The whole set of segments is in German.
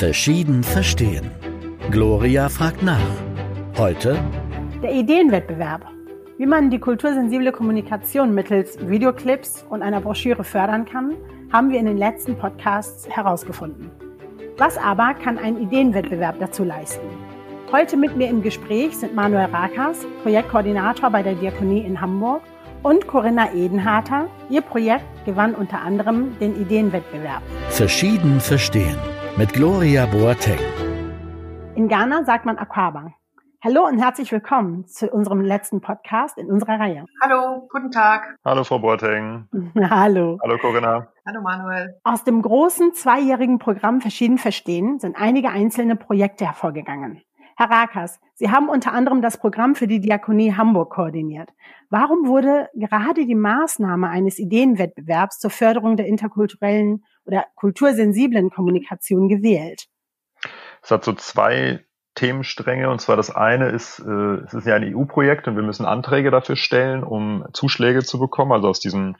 Verschieden verstehen. Gloria fragt nach. Heute der Ideenwettbewerb. Wie man die kultursensible Kommunikation mittels Videoclips und einer Broschüre fördern kann, haben wir in den letzten Podcasts herausgefunden. Was aber kann ein Ideenwettbewerb dazu leisten? Heute mit mir im Gespräch sind Manuel Rakas, Projektkoordinator bei der Diakonie in Hamburg und Corinna Edenharter. Ihr Projekt gewann unter anderem den Ideenwettbewerb. Verschieden verstehen mit Gloria Boateng. In Ghana sagt man Aquaba. Hallo und herzlich willkommen zu unserem letzten Podcast in unserer Reihe. Hallo, guten Tag. Hallo Frau Boateng. Hallo. Hallo Corinna. Hallo Manuel. Aus dem großen zweijährigen Programm Verschieden Verstehen sind einige einzelne Projekte hervorgegangen. Herr Rakas, Sie haben unter anderem das Programm für die Diakonie Hamburg koordiniert. Warum wurde gerade die Maßnahme eines Ideenwettbewerbs zur Förderung der interkulturellen oder kultursensiblen Kommunikation gewählt? Es hat so zwei Themenstränge. Und zwar das eine ist, äh, es ist ja ein EU-Projekt und wir müssen Anträge dafür stellen, um Zuschläge zu bekommen, also aus diesem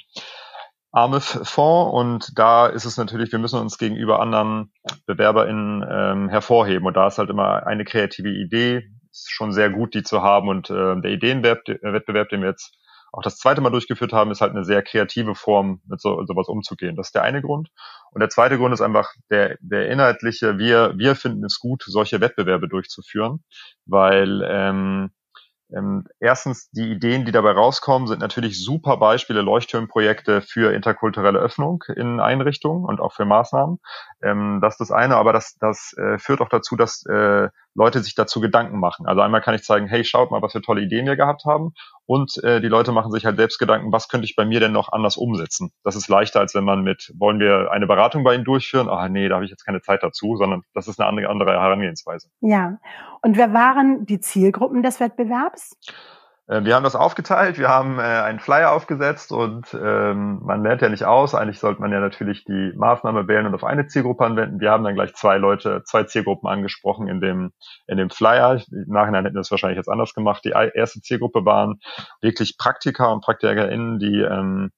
AMIF-Fonds. Und da ist es natürlich, wir müssen uns gegenüber anderen BewerberInnen ähm, hervorheben. Und da ist halt immer eine kreative Idee, ist schon sehr gut, die zu haben. Und äh, der Ideenwettbewerb, den wir jetzt auch das zweite Mal durchgeführt haben, ist halt eine sehr kreative Form, mit so, sowas umzugehen. Das ist der eine Grund. Und der zweite Grund ist einfach der, der inhaltliche, wir, wir finden es gut, solche Wettbewerbe durchzuführen, weil ähm, ähm, erstens, die Ideen, die dabei rauskommen, sind natürlich super Beispiele, Leuchtturmprojekte für interkulturelle Öffnung in Einrichtungen und auch für Maßnahmen. Ähm, das ist das eine, aber das, das äh, führt auch dazu, dass äh, Leute sich dazu Gedanken machen. Also einmal kann ich zeigen, hey, schaut mal, was für tolle Ideen wir gehabt haben. Und äh, die Leute machen sich halt selbst Gedanken, was könnte ich bei mir denn noch anders umsetzen? Das ist leichter, als wenn man mit, wollen wir eine Beratung bei Ihnen durchführen? Ah, nee, da habe ich jetzt keine Zeit dazu, sondern das ist eine andere, andere Herangehensweise. Ja. Und wer waren die Zielgruppen des Wettbewerbs? Äh, wir haben das aufgeteilt, wir haben äh, einen Flyer aufgesetzt und ähm, man lernt ja nicht aus. Eigentlich sollte man ja natürlich die Maßnahme wählen und auf eine Zielgruppe anwenden. Wir haben dann gleich zwei Leute, zwei Zielgruppen angesprochen in dem, in dem Flyer. Im Nachhinein hätten wir das wahrscheinlich jetzt anders gemacht. Die erste Zielgruppe waren wirklich Praktiker und PraktikerInnen, die ähm,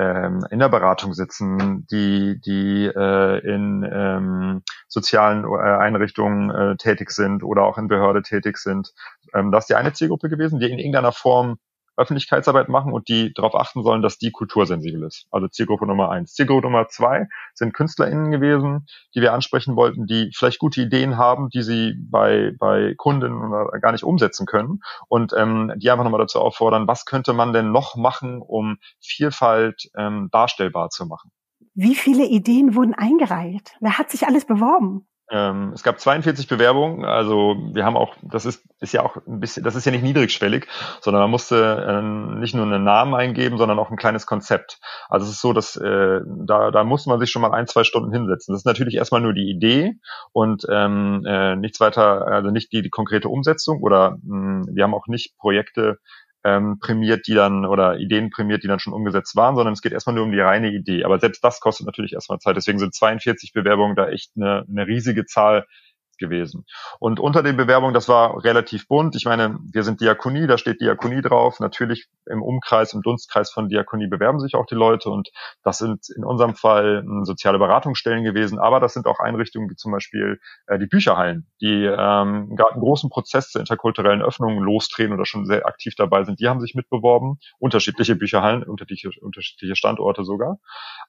ähm, in der Beratung sitzen, die, die äh, in ähm, sozialen äh, Einrichtungen äh, tätig sind oder auch in Behörde tätig sind. Ähm, das ist die eine Zielgruppe gewesen, die in irgendeiner Form Öffentlichkeitsarbeit machen und die darauf achten sollen, dass die kultursensibel ist. Also Zielgruppe Nummer eins. Zielgruppe Nummer zwei sind KünstlerInnen gewesen, die wir ansprechen wollten, die vielleicht gute Ideen haben, die sie bei, bei Kunden gar nicht umsetzen können und ähm, die einfach nochmal dazu auffordern, was könnte man denn noch machen, um Vielfalt ähm, darstellbar zu machen. Wie viele Ideen wurden eingereicht? Wer hat sich alles beworben? Ähm, es gab 42 Bewerbungen, also wir haben auch, das ist, ist ja auch ein bisschen, das ist ja nicht niedrigschwellig, sondern man musste äh, nicht nur einen Namen eingeben, sondern auch ein kleines Konzept. Also es ist so, dass äh, da, da muss man sich schon mal ein, zwei Stunden hinsetzen. Das ist natürlich erstmal nur die Idee und ähm, äh, nichts weiter, also nicht die, die konkrete Umsetzung oder mh, wir haben auch nicht Projekte ähm, prämiert, die dann oder Ideen prämiert, die dann schon umgesetzt waren, sondern es geht erstmal nur um die reine Idee. Aber selbst das kostet natürlich erstmal Zeit. Deswegen sind 42 Bewerbungen da echt eine, eine riesige Zahl gewesen. Und unter den Bewerbungen, das war relativ bunt. Ich meine, wir sind Diakonie, da steht Diakonie drauf. Natürlich im Umkreis, im Dunstkreis von Diakonie bewerben sich auch die Leute und das sind in unserem Fall hm, soziale Beratungsstellen gewesen, aber das sind auch Einrichtungen wie zum Beispiel äh, die Bücherhallen, die ähm, einen großen Prozess zur interkulturellen Öffnung lostreten oder schon sehr aktiv dabei sind. Die haben sich mitbeworben, unterschiedliche Bücherhallen, unterschiedliche, unterschiedliche Standorte sogar,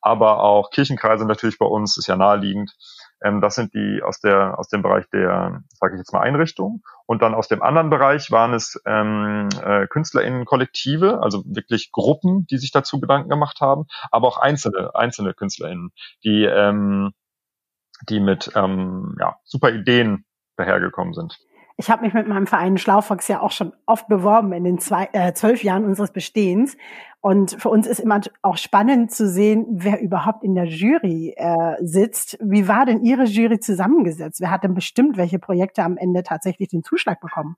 aber auch Kirchenkreise natürlich bei uns, ist ja naheliegend. Ähm, das sind die aus der aus dem Bereich der, sage ich jetzt mal, Einrichtung. Und dann aus dem anderen Bereich waren es ähm, äh, KünstlerInnen-Kollektive, also wirklich Gruppen, die sich dazu Gedanken gemacht haben, aber auch einzelne einzelne KünstlerInnen, die ähm, die mit ähm, ja, super Ideen dahergekommen sind. Ich habe mich mit meinem Verein Schlaufox ja auch schon oft beworben in den zwei, äh, zwölf Jahren unseres Bestehens. Und für uns ist immer auch spannend zu sehen, wer überhaupt in der Jury äh, sitzt. Wie war denn Ihre Jury zusammengesetzt? Wer hat denn bestimmt, welche Projekte am Ende tatsächlich den Zuschlag bekommen?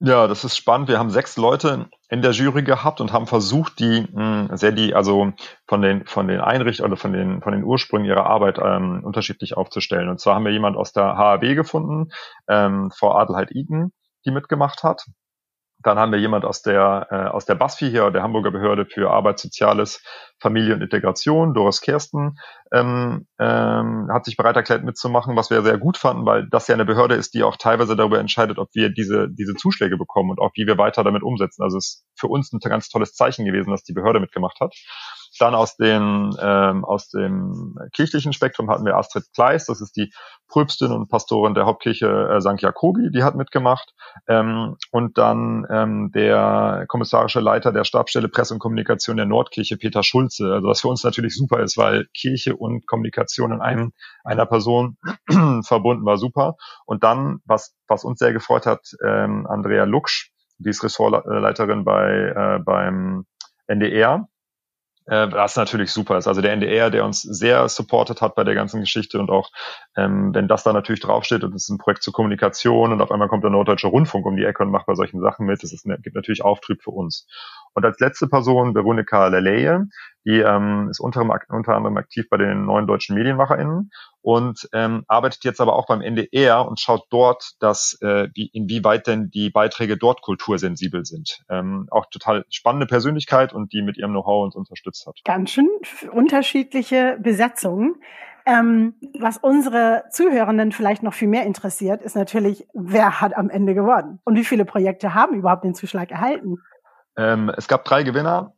Ja, das ist spannend. Wir haben sechs Leute in der Jury gehabt und haben versucht, die mh, hm, sehr die, also von den von den Einrichtungen oder von den von den Ursprüngen ihrer Arbeit ähm, unterschiedlich aufzustellen. Und zwar haben wir jemand aus der HAB gefunden, ähm, Frau Adelheid Iden, die mitgemacht hat. Dann haben wir jemand aus der, äh, aus der BASFI hier, der Hamburger Behörde für Arbeit, Soziales, Familie und Integration, Doris Kersten, ähm, ähm, hat sich bereit erklärt mitzumachen, was wir sehr gut fanden, weil das ja eine Behörde ist, die auch teilweise darüber entscheidet, ob wir diese, diese Zuschläge bekommen und auch wie wir weiter damit umsetzen. Also es ist für uns ein ganz tolles Zeichen gewesen, dass die Behörde mitgemacht hat. Dann aus dem, ähm, aus dem kirchlichen Spektrum hatten wir Astrid Kleis, das ist die Pröbstin und Pastorin der Hauptkirche äh, St. Jakobi, die hat mitgemacht. Ähm, und dann ähm, der kommissarische Leiter der Stabstelle Presse und Kommunikation der Nordkirche, Peter Schulze. Also was für uns natürlich super ist, weil Kirche und Kommunikation in einem, einer Person verbunden war super. Und dann, was, was uns sehr gefreut hat, ähm, Andrea Luksch, die ist Ressortleiterin bei, äh, beim NDR äh, was natürlich super ist. Also der NDR, der uns sehr supportet hat bei der ganzen Geschichte und auch ähm, wenn das da natürlich draufsteht und es ist ein Projekt zur Kommunikation und auf einmal kommt der Norddeutsche Rundfunk um die Ecke und macht bei solchen Sachen mit, das ist, gibt natürlich Auftrieb für uns. Und als letzte Person Veronika Leleye, die ähm, ist unter, unter anderem aktiv bei den neuen deutschen MedienmacherInnen und ähm, arbeitet jetzt aber auch beim NDR und schaut dort, dass äh, wie, inwieweit denn die Beiträge dort kultursensibel sind. Ähm, auch total spannende Persönlichkeit und die mit ihrem Know-how uns unterstützt hat. Ganz schön unterschiedliche Besetzungen. Ähm, was unsere Zuhörenden vielleicht noch viel mehr interessiert, ist natürlich, wer hat am Ende gewonnen und wie viele Projekte haben überhaupt den Zuschlag erhalten. Ähm, es gab drei Gewinner.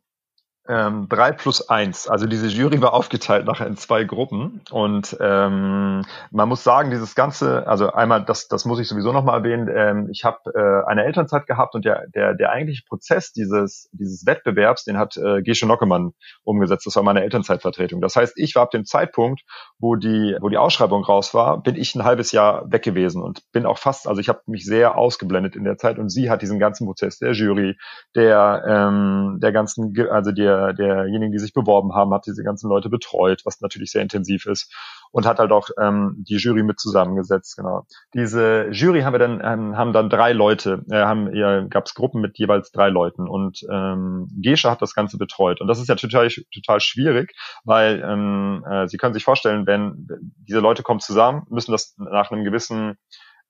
Ähm, drei plus eins. Also diese Jury war aufgeteilt nachher in zwei Gruppen. Und ähm, man muss sagen, dieses Ganze, also einmal, das, das muss ich sowieso nochmal erwähnen, ähm, ich habe äh, eine Elternzeit gehabt und der, der, der eigentliche Prozess dieses, dieses Wettbewerbs, den hat äh, Gesche Nockemann umgesetzt. Das war meine Elternzeitvertretung. Das heißt, ich war ab dem Zeitpunkt, wo die, wo die Ausschreibung raus war, bin ich ein halbes Jahr weg gewesen und bin auch fast, also ich habe mich sehr ausgeblendet in der Zeit und sie hat diesen ganzen Prozess der Jury, der, ähm, der ganzen, also der der, derjenigen, die sich beworben haben, hat diese ganzen Leute betreut, was natürlich sehr intensiv ist und hat halt auch ähm, die Jury mit zusammengesetzt. Genau. Diese Jury haben wir dann ähm, haben dann drei Leute, äh, haben ja, gab es Gruppen mit jeweils drei Leuten und ähm, Gesche hat das Ganze betreut und das ist ja total total schwierig, weil ähm, äh, Sie können sich vorstellen, wenn diese Leute kommen zusammen, müssen das nach einem gewissen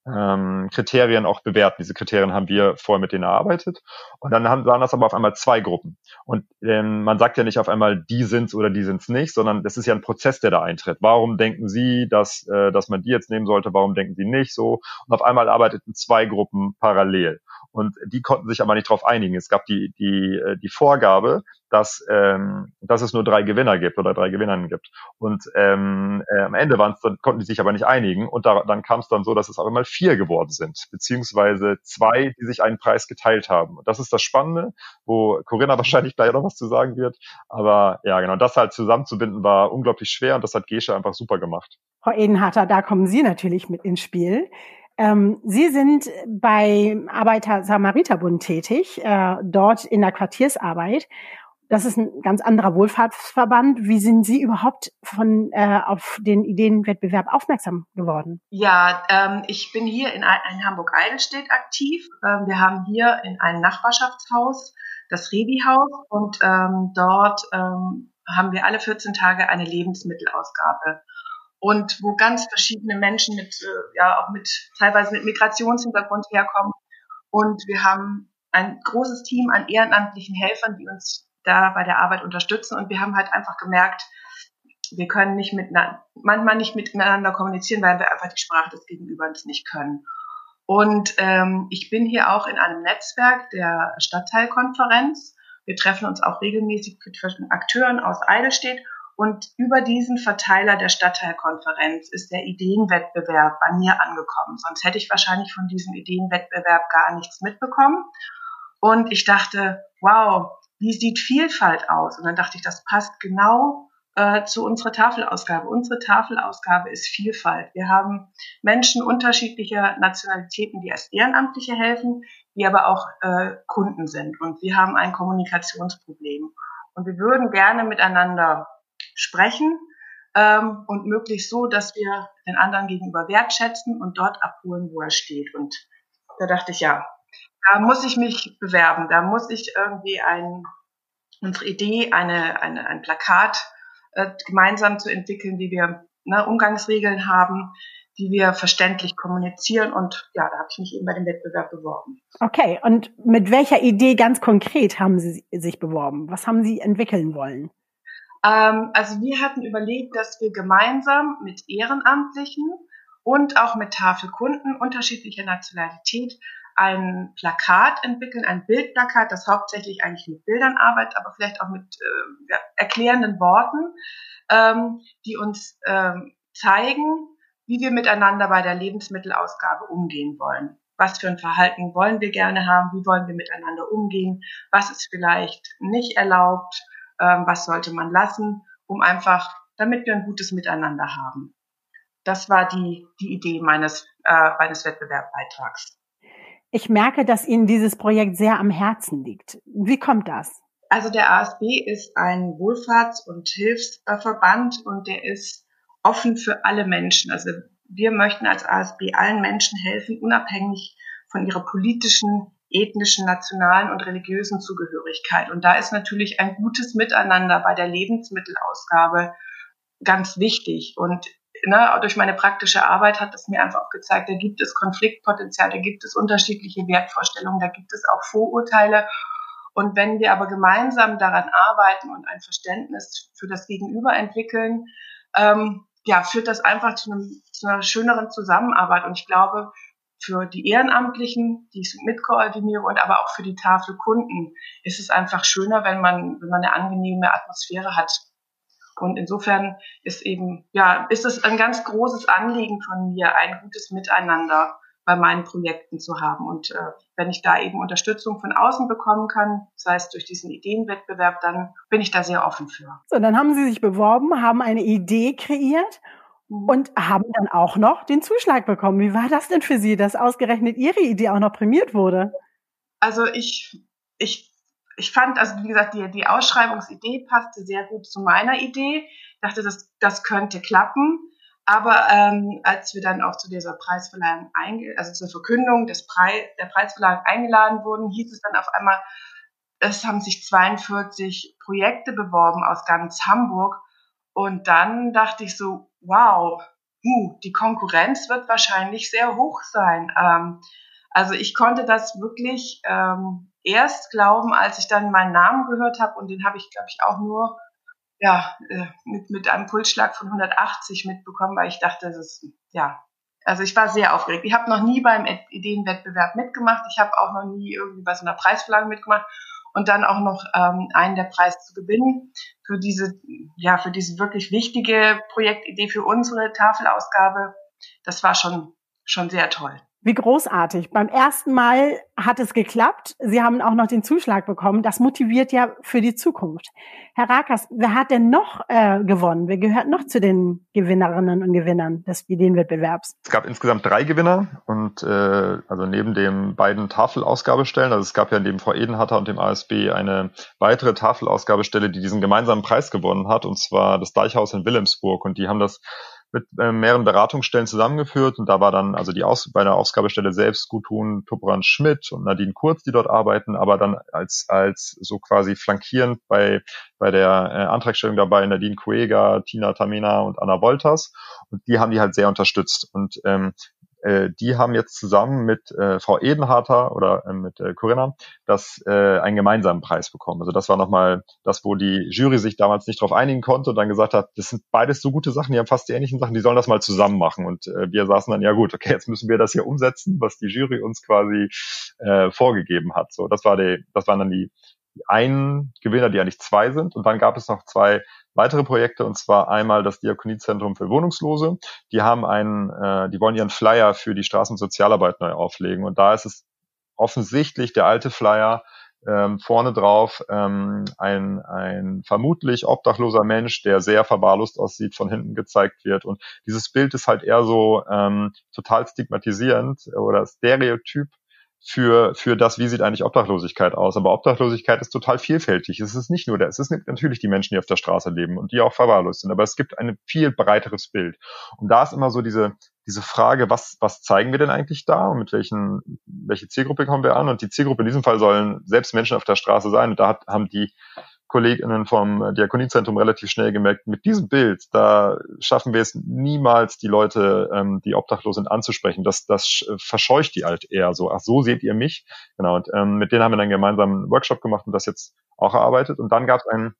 ähm, Kriterien auch bewerten. Diese Kriterien haben wir vorher mit denen erarbeitet. Und dann haben, waren das aber auf einmal zwei Gruppen. Und ähm, man sagt ja nicht auf einmal, die sind's oder die sind's nicht, sondern das ist ja ein Prozess, der da eintritt. Warum denken Sie, dass, äh, dass man die jetzt nehmen sollte? Warum denken Sie nicht so? Und auf einmal arbeiteten zwei Gruppen parallel. Und die konnten sich aber nicht darauf einigen. Es gab die, die, äh, die Vorgabe, dass, ähm, dass es nur drei Gewinner gibt oder drei Gewinnerinnen gibt. Und ähm, äh, am Ende waren's dann, konnten die sich aber nicht einigen. Und da, dann kam es dann so, dass es auch immer vier geworden sind, beziehungsweise zwei, die sich einen Preis geteilt haben. Und das ist das Spannende, wo Corinna wahrscheinlich gleich noch was zu sagen wird. Aber ja, genau, das halt zusammenzubinden war unglaublich schwer und das hat Gesche einfach super gemacht. Frau Edenharter, da kommen Sie natürlich mit ins Spiel. Ähm, Sie sind bei Arbeiter-Samariter-Bund tätig, äh, dort in der Quartiersarbeit. Das ist ein ganz anderer Wohlfahrtsverband. Wie sind Sie überhaupt von äh, auf den Ideenwettbewerb aufmerksam geworden? Ja, ähm, ich bin hier in, in Hamburg-Eidelstedt aktiv. Ähm, wir haben hier in einem Nachbarschaftshaus das Rebi-Haus und ähm, dort ähm, haben wir alle 14 Tage eine Lebensmittelausgabe und wo ganz verschiedene Menschen mit, äh, ja, auch mit, teilweise mit Migrationshintergrund herkommen. Und wir haben ein großes Team an ehrenamtlichen Helfern, die uns da bei der Arbeit unterstützen. Und wir haben halt einfach gemerkt, wir können nicht mit, manchmal nicht miteinander kommunizieren, weil wir einfach die Sprache des Gegenübers nicht können. Und ähm, ich bin hier auch in einem Netzwerk der Stadtteilkonferenz. Wir treffen uns auch regelmäßig mit Akteuren aus Eidelstedt und über diesen Verteiler der Stadtteilkonferenz ist der Ideenwettbewerb bei mir angekommen. Sonst hätte ich wahrscheinlich von diesem Ideenwettbewerb gar nichts mitbekommen. Und ich dachte, wow, wie sieht Vielfalt aus? Und dann dachte ich, das passt genau äh, zu unserer Tafelausgabe. Unsere Tafelausgabe ist Vielfalt. Wir haben Menschen unterschiedlicher Nationalitäten, die als Ehrenamtliche helfen, die aber auch äh, Kunden sind. Und wir haben ein Kommunikationsproblem. Und wir würden gerne miteinander sprechen ähm, und möglichst so, dass wir den anderen gegenüber wertschätzen und dort abholen, wo er steht. Und da dachte ich, ja, da muss ich mich bewerben, da muss ich irgendwie ein, unsere Idee, eine, eine, ein Plakat äh, gemeinsam zu entwickeln, wie wir ne, Umgangsregeln haben, die wir verständlich kommunizieren. Und ja, da habe ich mich eben bei dem Wettbewerb beworben. Okay, und mit welcher Idee ganz konkret haben Sie sich beworben? Was haben Sie entwickeln wollen? Ähm, also wir hatten überlegt, dass wir gemeinsam mit Ehrenamtlichen und auch mit Tafelkunden unterschiedlicher Nationalität ein Plakat entwickeln, ein Bildplakat, das hauptsächlich eigentlich mit Bildern arbeitet, aber vielleicht auch mit äh, erklärenden Worten, ähm, die uns ähm, zeigen, wie wir miteinander bei der Lebensmittelausgabe umgehen wollen. Was für ein Verhalten wollen wir gerne haben? Wie wollen wir miteinander umgehen? Was ist vielleicht nicht erlaubt? Ähm, was sollte man lassen? Um einfach, damit wir ein gutes Miteinander haben. Das war die, die Idee meines, äh, meines Wettbewerbbeitrags. Ich merke, dass Ihnen dieses Projekt sehr am Herzen liegt. Wie kommt das? Also der ASB ist ein Wohlfahrts- und Hilfsverband und der ist offen für alle Menschen. Also wir möchten als ASB allen Menschen helfen, unabhängig von ihrer politischen, ethnischen, nationalen und religiösen Zugehörigkeit. Und da ist natürlich ein gutes Miteinander bei der Lebensmittelausgabe ganz wichtig. Und ne, durch meine praktische Arbeit hat es mir einfach auch gezeigt, da gibt es Konfliktpotenzial, da gibt es unterschiedliche Wertvorstellungen, da gibt es auch Vorurteile. Und wenn wir aber gemeinsam daran arbeiten und ein Verständnis für das Gegenüber entwickeln, ähm, ja, führt das einfach zu, einem, zu einer schöneren Zusammenarbeit. Und ich glaube, für die Ehrenamtlichen, die ich mitkoordiniere und aber auch für die Tafelkunden ist es einfach schöner, wenn man, wenn man eine angenehme Atmosphäre hat. Und insofern ist eben, ja, ist es ein ganz großes Anliegen von mir, ein gutes Miteinander bei meinen Projekten zu haben. Und äh, wenn ich da eben Unterstützung von außen bekommen kann, sei es durch diesen Ideenwettbewerb, dann bin ich da sehr offen für. So, dann haben Sie sich beworben, haben eine Idee kreiert. Und haben dann auch noch den Zuschlag bekommen. Wie war das denn für Sie, dass ausgerechnet Ihre Idee auch noch prämiert wurde? Also ich, ich ich fand, also wie gesagt, die, die Ausschreibungsidee passte sehr gut zu meiner Idee. Ich dachte, das, das könnte klappen. Aber ähm, als wir dann auch zu dieser Preisverleihung, also zur Verkündung des Preis, der Preisverleihung eingeladen wurden, hieß es dann auf einmal, es haben sich 42 Projekte beworben aus ganz Hamburg. Und dann dachte ich so, wow, uh, die Konkurrenz wird wahrscheinlich sehr hoch sein. Ähm, also ich konnte das wirklich ähm, erst glauben, als ich dann meinen Namen gehört habe und den habe ich, glaube ich, auch nur ja, äh, mit, mit einem Pulsschlag von 180 mitbekommen, weil ich dachte, das ist, ja, also ich war sehr aufgeregt. Ich habe noch nie beim Ideenwettbewerb mitgemacht. Ich habe auch noch nie irgendwie bei so einer Preisverleihung mitgemacht und dann auch noch ähm, einen der Preise zu gewinnen für diese, ja, für diese wirklich wichtige Projektidee für unsere Tafelausgabe. Das war schon, schon sehr toll. Wie großartig. Beim ersten Mal hat es geklappt. Sie haben auch noch den Zuschlag bekommen. Das motiviert ja für die Zukunft. Herr Rakas, wer hat denn noch äh, gewonnen? Wer gehört noch zu den Gewinnerinnen und Gewinnern des Ideenwettbewerbs? Es gab insgesamt drei Gewinner und äh, also neben den beiden Tafelausgabestellen, also es gab ja neben Frau Edenhatter und dem ASB eine weitere Tafelausgabestelle, die diesen gemeinsamen Preis gewonnen hat, und zwar das Deichhaus in Wilhelmsburg. Und die haben das mit äh, mehreren Beratungsstellen zusammengeführt und da war dann also die Aus bei der Ausgabestelle selbst Gutun Topran Schmidt und Nadine Kurz, die dort arbeiten, aber dann als als so quasi flankierend bei bei der äh, Antragstellung dabei Nadine Kuega, Tina Tamena und Anna Wolters und die haben die halt sehr unterstützt und ähm, äh, die haben jetzt zusammen mit äh, Frau Edenharter oder äh, mit äh, Corinna das äh, einen gemeinsamen Preis bekommen. Also das war nochmal das, wo die Jury sich damals nicht darauf einigen konnte und dann gesagt hat, das sind beides so gute Sachen, die haben fast die ähnlichen Sachen, die sollen das mal zusammen machen. Und äh, wir saßen dann, ja gut, okay, jetzt müssen wir das hier umsetzen, was die Jury uns quasi äh, vorgegeben hat. So, das war die, das waren dann die, die einen Gewinner, die eigentlich zwei sind. Und dann gab es noch zwei weitere Projekte und zwar einmal das Diakoniezentrum für Wohnungslose. Die haben einen, äh, die wollen ihren Flyer für die Straßensozialarbeit neu auflegen und da ist es offensichtlich der alte Flyer ähm, vorne drauf ähm, ein, ein vermutlich obdachloser Mensch, der sehr verwahrlost aussieht, von hinten gezeigt wird. Und dieses Bild ist halt eher so ähm, total stigmatisierend oder Stereotyp für, für das, wie sieht eigentlich Obdachlosigkeit aus. Aber Obdachlosigkeit ist total vielfältig. Es ist nicht nur der, es ist natürlich die Menschen, die auf der Straße leben und die auch verwahrlost sind, aber es gibt ein viel breiteres Bild. Und da ist immer so diese, diese Frage, was, was zeigen wir denn eigentlich da und mit welchen, welche Zielgruppe kommen wir an? Und die Zielgruppe in diesem Fall sollen selbst Menschen auf der Straße sein. Und da hat, haben die KollegInnen vom Diakoniezentrum relativ schnell gemerkt, mit diesem Bild, da schaffen wir es niemals, die Leute, ähm, die obdachlos sind, anzusprechen. Das, das verscheucht die halt eher so. Ach, so seht ihr mich. Genau. Und ähm, mit denen haben wir dann gemeinsam einen Workshop gemacht und das jetzt auch erarbeitet. Und dann gab es ein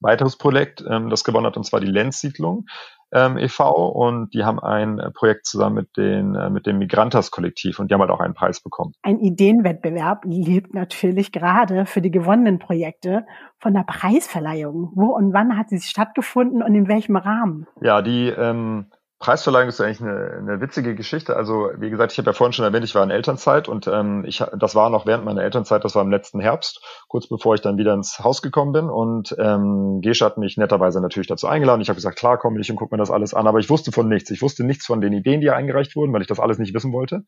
weiteres Projekt, ähm, das gewonnen hat, und zwar die Lenzsiedlung ähm, e.V. Und die haben ein Projekt zusammen mit, den, äh, mit dem Migrantas-Kollektiv und die haben halt auch einen Preis bekommen. Ein Ideenwettbewerb lebt natürlich gerade für die gewonnenen Projekte von der Preisverleihung. Wo und wann hat sie stattgefunden und in welchem Rahmen? Ja, die ähm, Preisverleihung ist eigentlich eine, eine witzige Geschichte. Also wie gesagt, ich habe ja vorhin schon erwähnt, ich war in Elternzeit und ähm, ich, das war noch während meiner Elternzeit, das war im letzten Herbst, kurz bevor ich dann wieder ins Haus gekommen bin. Und ähm, Gesche hat mich netterweise natürlich dazu eingeladen. Ich habe gesagt, klar, komm ich und guck mir das alles an. Aber ich wusste von nichts. Ich wusste nichts von den Ideen, die eingereicht wurden, weil ich das alles nicht wissen wollte.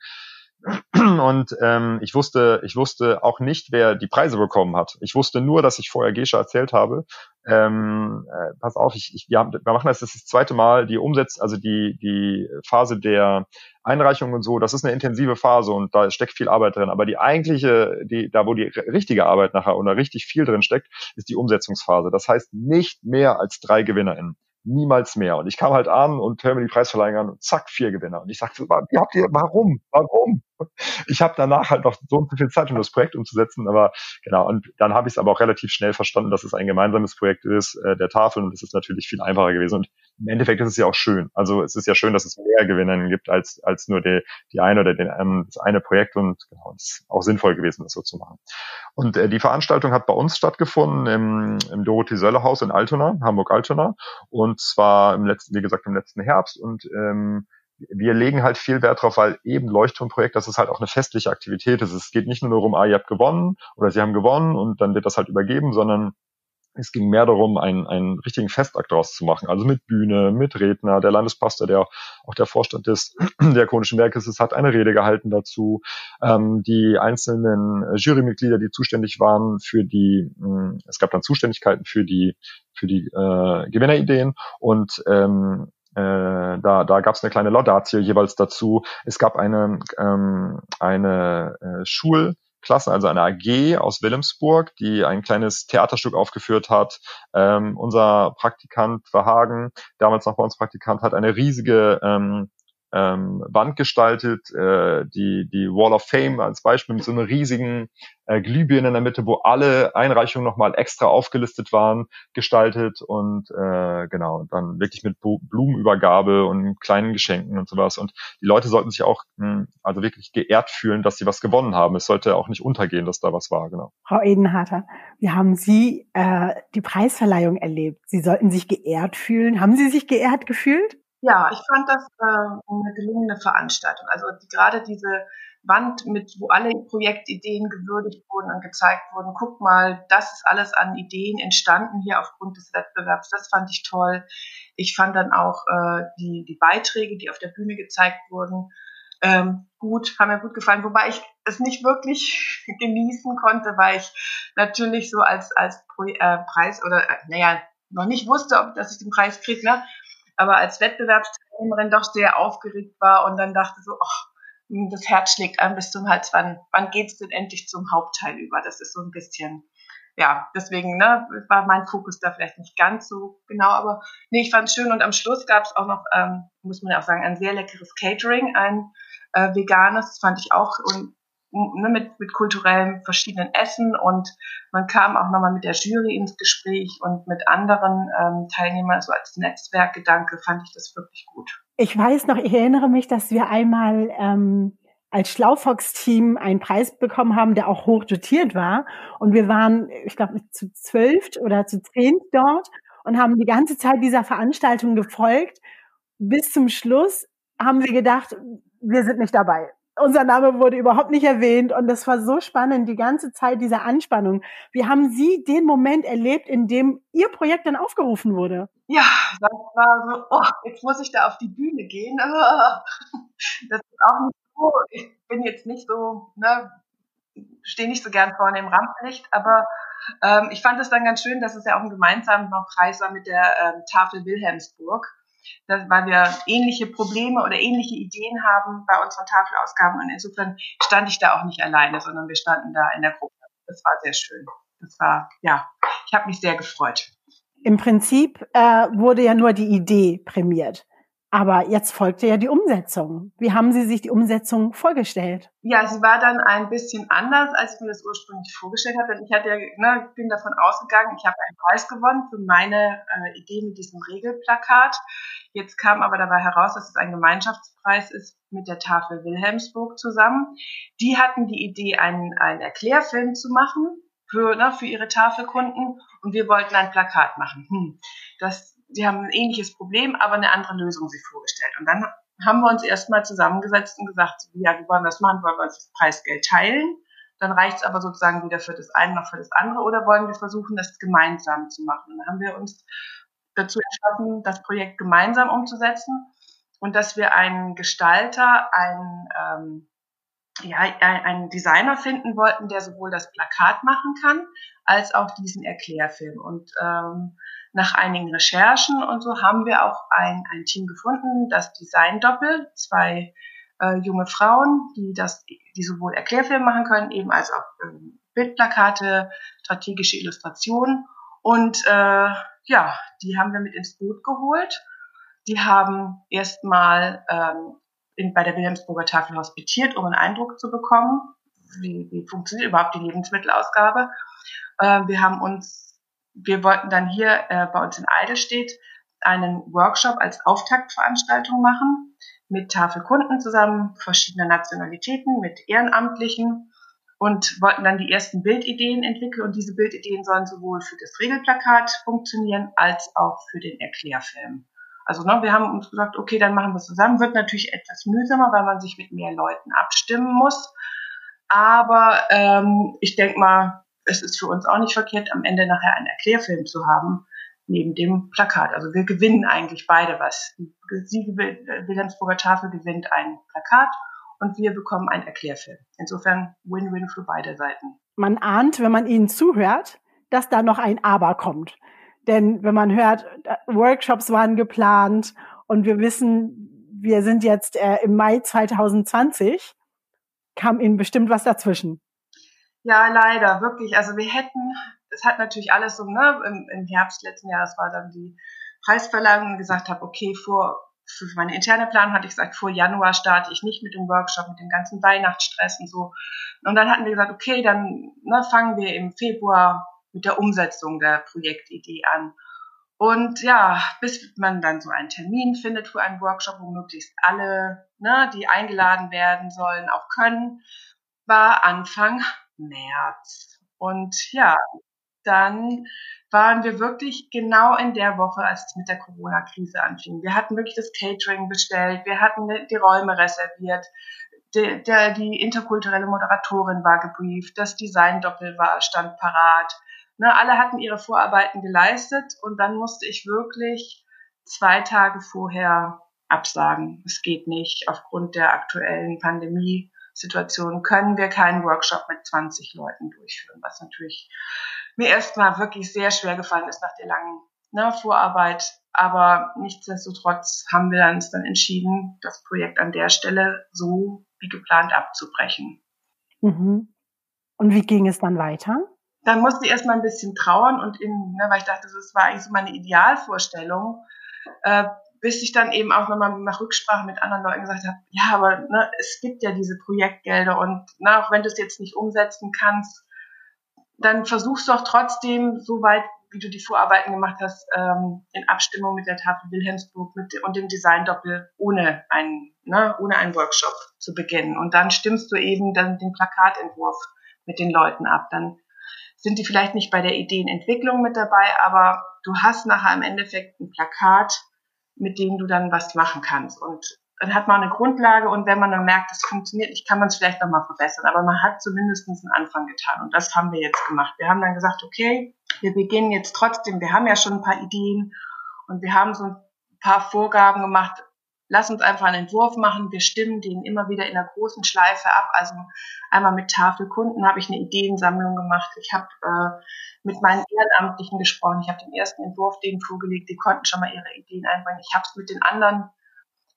Und ähm, ich wusste, ich wusste auch nicht, wer die Preise bekommen hat. Ich wusste nur, dass ich vorher Gesche erzählt habe. Ähm, äh, pass auf, ich, ich, wir, haben, wir machen das, das ist das zweite Mal, die Umsetz, also die, die Phase der Einreichung und so, das ist eine intensive Phase und da steckt viel Arbeit drin. Aber die eigentliche, die, da wo die richtige Arbeit nachher oder richtig viel drin steckt, ist die Umsetzungsphase. Das heißt nicht mehr als drei GewinnerInnen niemals mehr. Und ich kam halt an und höre mir die Preisverleihung an und zack, vier Gewinner. Und ich sagte, wie habt ihr, warum? Warum? Ich habe danach halt noch so und so viel Zeit, um das Projekt umzusetzen, aber genau, und dann habe ich es aber auch relativ schnell verstanden, dass es ein gemeinsames Projekt ist, äh, der Tafel, und es ist natürlich viel einfacher gewesen. Und im Endeffekt ist es ja auch schön. Also es ist ja schön, dass es mehr Gewinnerinnen gibt als, als nur die, die eine oder den, ähm, das eine Projekt und genau, es ist auch sinnvoll gewesen, das so zu machen. Und äh, die Veranstaltung hat bei uns stattgefunden im, im Dorothee-Sölle-Haus in Altona, Hamburg-Altona. Und zwar im letzten, wie gesagt, im letzten Herbst. Und ähm, wir legen halt viel Wert drauf, weil eben Leuchtturmprojekt, das ist halt auch eine festliche Aktivität. Es geht nicht nur darum, ah, ihr habt gewonnen oder sie haben gewonnen und dann wird das halt übergeben, sondern es ging mehr darum, einen, einen richtigen Festakt daraus zu machen. Also mit Bühne, mit Redner. Der Landespastor, der auch der Vorstand des Diakonischen Werkes ist, hat eine Rede gehalten dazu. Ähm, die einzelnen Jurymitglieder, die zuständig waren für die, mh, hm, es gab dann Zuständigkeiten für die, für die äh, Gewinnerideen und ähm, äh, da, da gab es eine kleine Laudatio jeweils dazu. Es gab eine, ähm, eine äh, Schul- Klasse, also eine AG aus Wilhelmsburg, die ein kleines Theaterstück aufgeführt hat. Ähm, unser Praktikant Verhagen, damals noch bei uns Praktikant, hat eine riesige ähm, ähm, Wand gestaltet, äh, die, die Wall of Fame als Beispiel mit so einer riesigen äh, Glühbirne in der Mitte, wo alle Einreichungen nochmal extra aufgelistet waren, gestaltet und äh, genau, dann wirklich mit Blumenübergabe und kleinen Geschenken und sowas. Und die Leute sollten sich auch mh, hm, also wirklich geehrt fühlen, dass sie was gewonnen haben. Es sollte auch nicht untergehen, dass da was war, genau. Frau Edenharter, wie haben Sie äh, die Preisverleihung erlebt? Sie sollten sich geehrt fühlen. Haben Sie sich geehrt gefühlt? Ja, ich fand das äh, eine gelungene Veranstaltung. Also die, gerade diese Wand mit, wo alle Projektideen gewürdigt wurden und gezeigt wurden, guck mal, das ist alles an Ideen entstanden hier aufgrund des Wettbewerbs. Das fand ich toll. Ich fand dann auch äh, die, die Beiträge, die auf der Bühne gezeigt wurden, ähm, gut, haben mir gut gefallen, wobei ich es nicht wirklich genießen konnte, weil ich natürlich so als als Pro, äh, Preis oder äh, naja noch nicht wusste, ob dass ich den Preis kriege, ne? Aber als Wettbewerbsteilnehmerin doch sehr aufgeregt war und dann dachte so, oh, das Herz schlägt an bis zum Hals, wann, wann geht's denn endlich zum Hauptteil über? Das ist so ein bisschen, ja, deswegen ne, war mein Fokus da vielleicht nicht ganz so genau, aber nee, ich fand es schön. Und am Schluss gab es auch noch, ähm, muss man ja auch sagen, ein sehr leckeres Catering, ein äh, veganes, fand ich auch. Und ne, mit, mit kulturellem verschiedenen Essen und man kam auch nochmal mit der Jury ins Gespräch und mit anderen ähm, Teilnehmern, so als Netzwerkgedanke fand ich das wirklich gut. Ich weiß noch, ich erinnere mich, dass wir einmal ähm, als Schlaufox-Team einen Preis bekommen haben, der auch hoch dotiert war. Und wir waren, ich glaube, zu zwölf oder zu zehn dort und haben die ganze Zeit dieser Veranstaltung gefolgt. Bis zum Schluss haben wir gedacht, wir sind nicht dabei unser Name wurde überhaupt nicht erwähnt und das war so spannend, die ganze Zeit diese Anspannung. Wie haben Sie den Moment erlebt, in dem Ihr Projekt dann aufgerufen wurde? Ja, das war so, oh, jetzt muss ich da auf die Bühne gehen. Das ist auch nicht so, ich bin jetzt nicht so, ne, stehe nicht so gern vorne im Rampenlicht, aber ähm, ich fand es dann ganz schön, dass es ja auch ein gemeinsamer Preis war mit der ähm, Tafel Wilhelmsburg dass, weil wir ähnliche Probleme oder ähnliche Ideen haben bei unseren Tafelausgaben. Und insofern stand ich da auch nicht alleine, sondern wir standen da in der Gruppe. Das war sehr schön. Das war, ja, ich habe mich sehr gefreut. Im Prinzip äh, wurde ja nur die Idee prämiert. Aber jetzt folgte ja die Umsetzung. Wie haben Sie sich die Umsetzung vorgestellt? Ja, sie war dann ein bisschen anders, als ich mir das ursprünglich vorgestellt habe. Ich hatte ne, bin davon ausgegangen, ich habe einen Preis gewonnen für meine äh, Idee mit diesem Regelplakat. Jetzt kam aber dabei heraus, dass es ein Gemeinschaftspreis ist mit der Tafel Wilhelmsburg zusammen. Die hatten die Idee, einen, einen Erklärfilm zu machen für, ne, für ihre Tafelkunden und wir wollten ein Plakat machen. Hm, das sie haben ein ähnliches Problem, aber eine andere Lösung sich vorgestellt. Und dann haben wir uns erstmal zusammengesetzt und gesagt, ja, wie wollen wir das machen? Wollen wir uns das Preisgeld teilen? Dann reicht es aber sozusagen weder für das eine noch für das andere oder wollen wir versuchen, das gemeinsam zu machen? Und dann haben wir uns dazu entschlossen, das Projekt gemeinsam umzusetzen und dass wir einen Gestalter, einen, ähm, ja, einen Designer finden wollten, der sowohl das Plakat machen kann, als auch diesen Erklärfilm. Und ähm, nach einigen Recherchen und so haben wir auch ein, ein Team gefunden, das Design Doppel, zwei äh, junge Frauen, die das, die sowohl Erklärfilme machen können, eben als auch ähm, Bildplakate, strategische Illustrationen. Und äh, ja, die haben wir mit ins Boot geholt. Die haben erstmal ähm, bei der Wilhelmsburger Tafel hospitiert, um einen Eindruck zu bekommen, wie, wie funktioniert überhaupt die Lebensmittelausgabe. Äh, wir haben uns wir wollten dann hier äh, bei uns in Eidelstedt einen Workshop als Auftaktveranstaltung machen mit Tafelkunden zusammen, verschiedener Nationalitäten, mit Ehrenamtlichen und wollten dann die ersten Bildideen entwickeln und diese Bildideen sollen sowohl für das Regelplakat funktionieren als auch für den Erklärfilm. Also ne, wir haben uns gesagt, okay, dann machen wir es zusammen. Wird natürlich etwas mühsamer, weil man sich mit mehr Leuten abstimmen muss. Aber ähm, ich denke mal, es ist für uns auch nicht verkehrt, am Ende nachher einen Erklärfilm zu haben, neben dem Plakat. Also wir gewinnen eigentlich beide was. Sie, Wilhelmsburger Tafel gewinnt ein Plakat und wir bekommen einen Erklärfilm. Insofern Win-Win für beide Seiten. Man ahnt, wenn man ihnen zuhört, dass da noch ein Aber kommt. Denn wenn man hört, Workshops waren geplant und wir wissen, wir sind jetzt äh, im Mai 2020, kam ihnen bestimmt was dazwischen. Ja, leider, wirklich. Also wir hätten, es hat natürlich alles so, ne, im, im Herbst letzten Jahres war dann die Preisverleihung gesagt habe, okay, vor, für meine interne Plan hatte ich gesagt, vor Januar starte ich nicht mit dem Workshop, mit dem ganzen Weihnachtsstress und so. Und dann hatten wir gesagt, okay, dann ne, fangen wir im Februar mit der Umsetzung der Projektidee an. Und ja, bis man dann so einen Termin findet für einen Workshop, wo möglichst alle, ne, die eingeladen werden sollen, auch können, war Anfang März. Und ja, dann waren wir wirklich genau in der Woche, als es mit der Corona-Krise anfing. Wir hatten wirklich das Catering bestellt, wir hatten die Räume reserviert, der, der, die interkulturelle Moderatorin war gebrieft, das Design-Doppel war, stand parat. Ne, alle hatten ihre Vorarbeiten geleistet und dann musste ich wirklich zwei Tage vorher absagen. Es geht nicht aufgrund der aktuellen Pandemie. Situation können wir keinen Workshop mit 20 Leuten durchführen, was natürlich mir erstmal wirklich sehr schwer gefallen ist nach der langen ne, Vorarbeit. Aber nichtsdestotrotz haben wir uns dann entschieden, das Projekt an der Stelle so wie geplant abzubrechen. Mhm. Und wie ging es dann weiter? Dann musste ich erstmal ein bisschen trauern und in, ne, weil ich dachte, das war eigentlich so meine Idealvorstellung, äh, bis ich dann eben auch nochmal nach Rücksprache mit anderen Leuten gesagt habe, ja, aber ne, es gibt ja diese Projektgelder und na, auch wenn du es jetzt nicht umsetzen kannst, dann versuchst du auch trotzdem, so weit wie du die Vorarbeiten gemacht hast, ähm, in Abstimmung mit der Tafel Wilhelmsburg mit, und dem Design-Doppel ohne einen, ne, ohne einen Workshop zu beginnen. Und dann stimmst du eben dann den Plakatentwurf mit den Leuten ab. Dann sind die vielleicht nicht bei der Ideenentwicklung mit dabei, aber du hast nachher im Endeffekt ein Plakat, mit denen du dann was machen kannst. Und dann hat man eine Grundlage und wenn man dann merkt, es funktioniert nicht, kann man es vielleicht nochmal verbessern. Aber man hat zumindest einen Anfang getan und das haben wir jetzt gemacht. Wir haben dann gesagt, okay, wir beginnen jetzt trotzdem, wir haben ja schon ein paar Ideen und wir haben so ein paar Vorgaben gemacht, lass uns einfach einen Entwurf machen. Wir stimmen den immer wieder in einer großen Schleife ab. Also einmal mit Tafelkunden habe ich eine Ideensammlung gemacht. Ich habe äh, mit meinen Ehrenamtlichen gesprochen. Ich habe den ersten Entwurf denen vorgelegt. Die konnten schon mal ihre Ideen einbringen. Ich habe es mit den anderen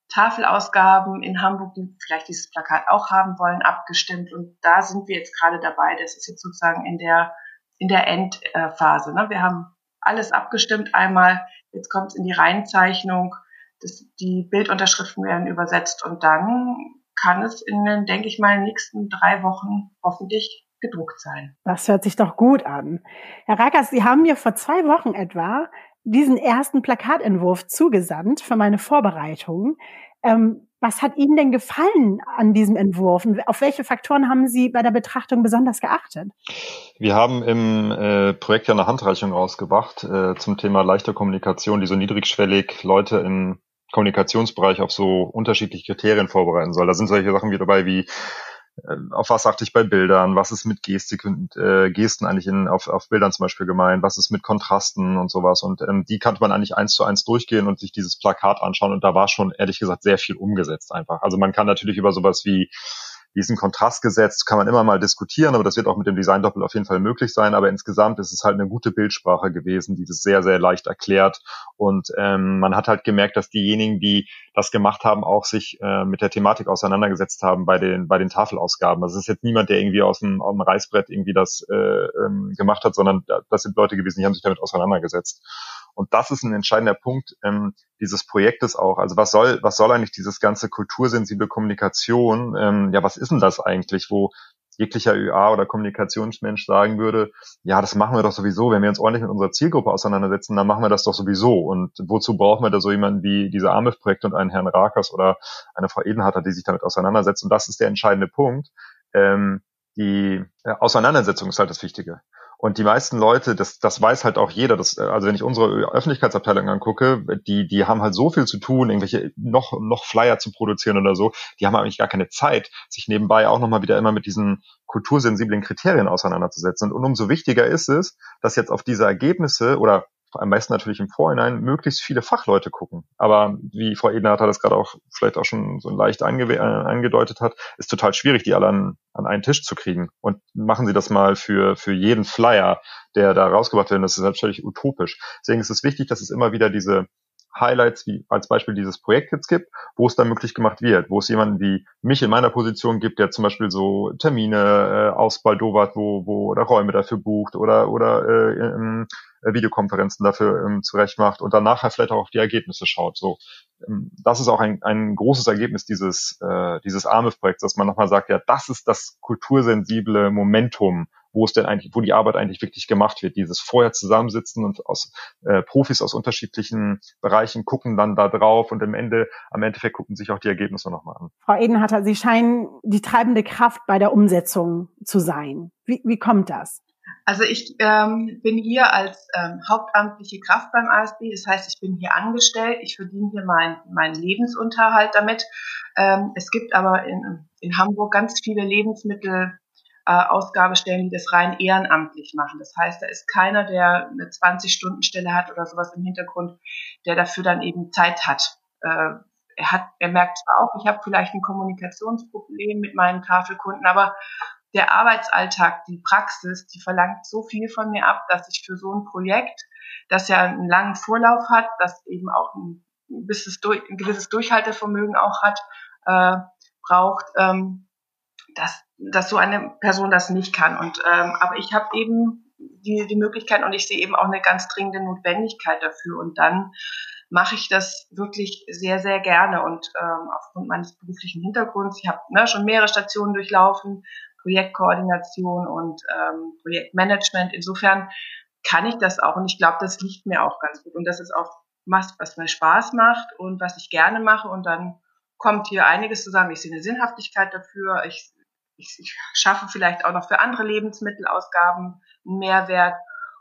Tafelausgaben in Hamburg, die vielleicht dieses Plakat auch haben wollen, abgestimmt. Und da sind wir jetzt gerade dabei. Das ist jetzt sozusagen in der in der Endphase. Ne? Wir haben alles abgestimmt einmal. Jetzt kommt es in die Reihenzeichnung. Das, die Bildunterschriften werden übersetzt und dann kann es in den, denke ich mal, nächsten drei Wochen hoffentlich gedruckt sein. Das hört sich doch gut an. Herr Rackers, Sie haben mir vor zwei Wochen etwa diesen ersten Plakatentwurf zugesandt für meine Vorbereitung. Ähm, was hat Ihnen denn gefallen an diesem Entwurf? Und auf welche Faktoren haben Sie bei der Betrachtung besonders geachtet? Wir haben im äh, Projekt ja eine Handreichung rausgebracht äh, zum Thema leichte Kommunikation, die so niedrigschwellig Leute im Kommunikationsbereich auf so unterschiedliche Kriterien vorbereiten soll. Da sind solche Sachen wie dabei wie äh, auf was achte ich bei Bildern, was ist mit Gestik und äh, Gesten eigentlich in, auf, auf Bildern zum Beispiel gemeint, was ist mit Kontrasten und sowas. Und ähm, die kannte man eigentlich eins zu eins durchgehen und sich dieses Plakat anschauen und da war schon ehrlich gesagt sehr viel umgesetzt einfach. Also man kann natürlich über sowas wie diesen Kontrast gesetzt, kann man immer mal diskutieren, aber das wird auch mit dem Design-Doppel auf jeden Fall möglich sein. Aber insgesamt ist es halt eine gute Bildsprache gewesen, die das sehr, sehr leicht erklärt. Und ähm, man hat halt gemerkt, dass diejenigen, die das gemacht haben, auch sich äh, mit der Thematik auseinandergesetzt haben bei den, bei den Tafelausgaben. Also es ist jetzt niemand, der irgendwie aus dem, aus dem Reißbrett irgendwie das äh, ähm, gemacht hat, sondern das sind Leute gewesen, die haben sich damit auseinandergesetzt. Und das ist ein entscheidender Punkt ähm, dieses Projektes auch. Also was soll, was soll eigentlich dieses ganze kultursensible Kommunikation? Ähm, ja, was ist denn das eigentlich, wo jeglicher ÖA oder Kommunikationsmensch sagen würde, ja, das machen wir doch sowieso, wenn wir uns ordentlich mit unserer Zielgruppe auseinandersetzen, dann machen wir das doch sowieso. Und wozu brauchen wir da so jemanden wie diese AMIF-Projekte und einen Herrn Rakers oder eine Frau Edenharter, die sich damit auseinandersetzen? Und das ist der entscheidende Punkt. Ähm, die Auseinandersetzung ist halt das Wichtige. Und die meisten Leute, das, das weiß halt auch jeder, das, also wenn ich unsere Öffentlichkeitsabteilung angucke, die, die haben halt so viel zu tun, irgendwelche noch, noch Flyer zu produzieren oder so, die haben eigentlich gar keine Zeit, sich nebenbei auch nochmal wieder immer mit diesen kultursensiblen Kriterien auseinanderzusetzen. Und umso wichtiger ist es, dass jetzt auf diese Ergebnisse oder am meisten natürlich im Vorhinein, möglichst viele Fachleute gucken. Aber wie Frau Edner hat das gerade auch vielleicht auch schon so leicht ange äh, angedeutet hat, ist total schwierig, die alle an, an einen Tisch zu kriegen. Und machen Sie das mal für, für jeden Flyer, der da rausgebracht wird. Das ist natürlich utopisch. Deswegen ist es wichtig, dass es immer wieder diese Highlights wie als Beispiel dieses Projekt jetzt gibt, wo es dann möglich gemacht wird, wo es jemanden wie mich in meiner Position gibt, der zum Beispiel so Termine äh, ausbaldowert, wo, wo oder Räume dafür bucht oder oder äh, äh, Videokonferenzen dafür ähm, zurecht macht und dann nachher vielleicht auch auf die Ergebnisse schaut. So, ähm, das ist auch ein, ein großes Ergebnis dieses äh, dieses AMIF-Projekts, dass man nochmal sagt, ja, das ist das kultursensible Momentum, wo es denn eigentlich, wo die Arbeit eigentlich wirklich gemacht wird. Dieses vorher zusammensitzen und aus äh, Profis aus unterschiedlichen Bereichen gucken dann da drauf und am Ende, am Endeffekt gucken sich auch die Ergebnisse nochmal an. Frau Edenhatter, Sie scheinen die treibende Kraft bei der Umsetzung zu sein. Wie, wie kommt das? Also ich ähm, bin hier als ähm, hauptamtliche Kraft beim ASB, das heißt, ich bin hier angestellt, ich verdiene hier meinen mein Lebensunterhalt damit. Ähm, es gibt aber in, in Hamburg ganz viele Lebensmittel, äh, Ausgabestellen, die das rein ehrenamtlich machen. Das heißt, da ist keiner, der eine 20-Stunden-Stelle hat oder sowas im Hintergrund, der dafür dann eben Zeit hat. Äh, er hat, er merkt zwar auch, ich habe vielleicht ein Kommunikationsproblem mit meinen Tafelkunden, aber der Arbeitsalltag, die Praxis, die verlangt so viel von mir ab, dass ich für so ein Projekt, das ja einen langen Vorlauf hat, das eben auch ein, gewisses, ein gewisses Durchhaltevermögen auch hat, äh, braucht, ähm, dass, dass so eine Person das nicht kann. Und ähm, aber ich habe eben die, die Möglichkeit und ich sehe eben auch eine ganz dringende Notwendigkeit dafür. Und dann mache ich das wirklich sehr, sehr gerne. Und ähm, aufgrund meines beruflichen Hintergrunds, ich habe ne, schon mehrere Stationen durchlaufen, Projektkoordination und ähm, Projektmanagement. Insofern kann ich das auch und ich glaube, das liegt mir auch ganz gut. Und das ist auch was, was mir Spaß macht und was ich gerne mache. Und dann kommt hier einiges zusammen. Ich sehe eine Sinnhaftigkeit dafür. Ich, ich, ich schaffe vielleicht auch noch für andere Lebensmittelausgaben einen Mehrwert.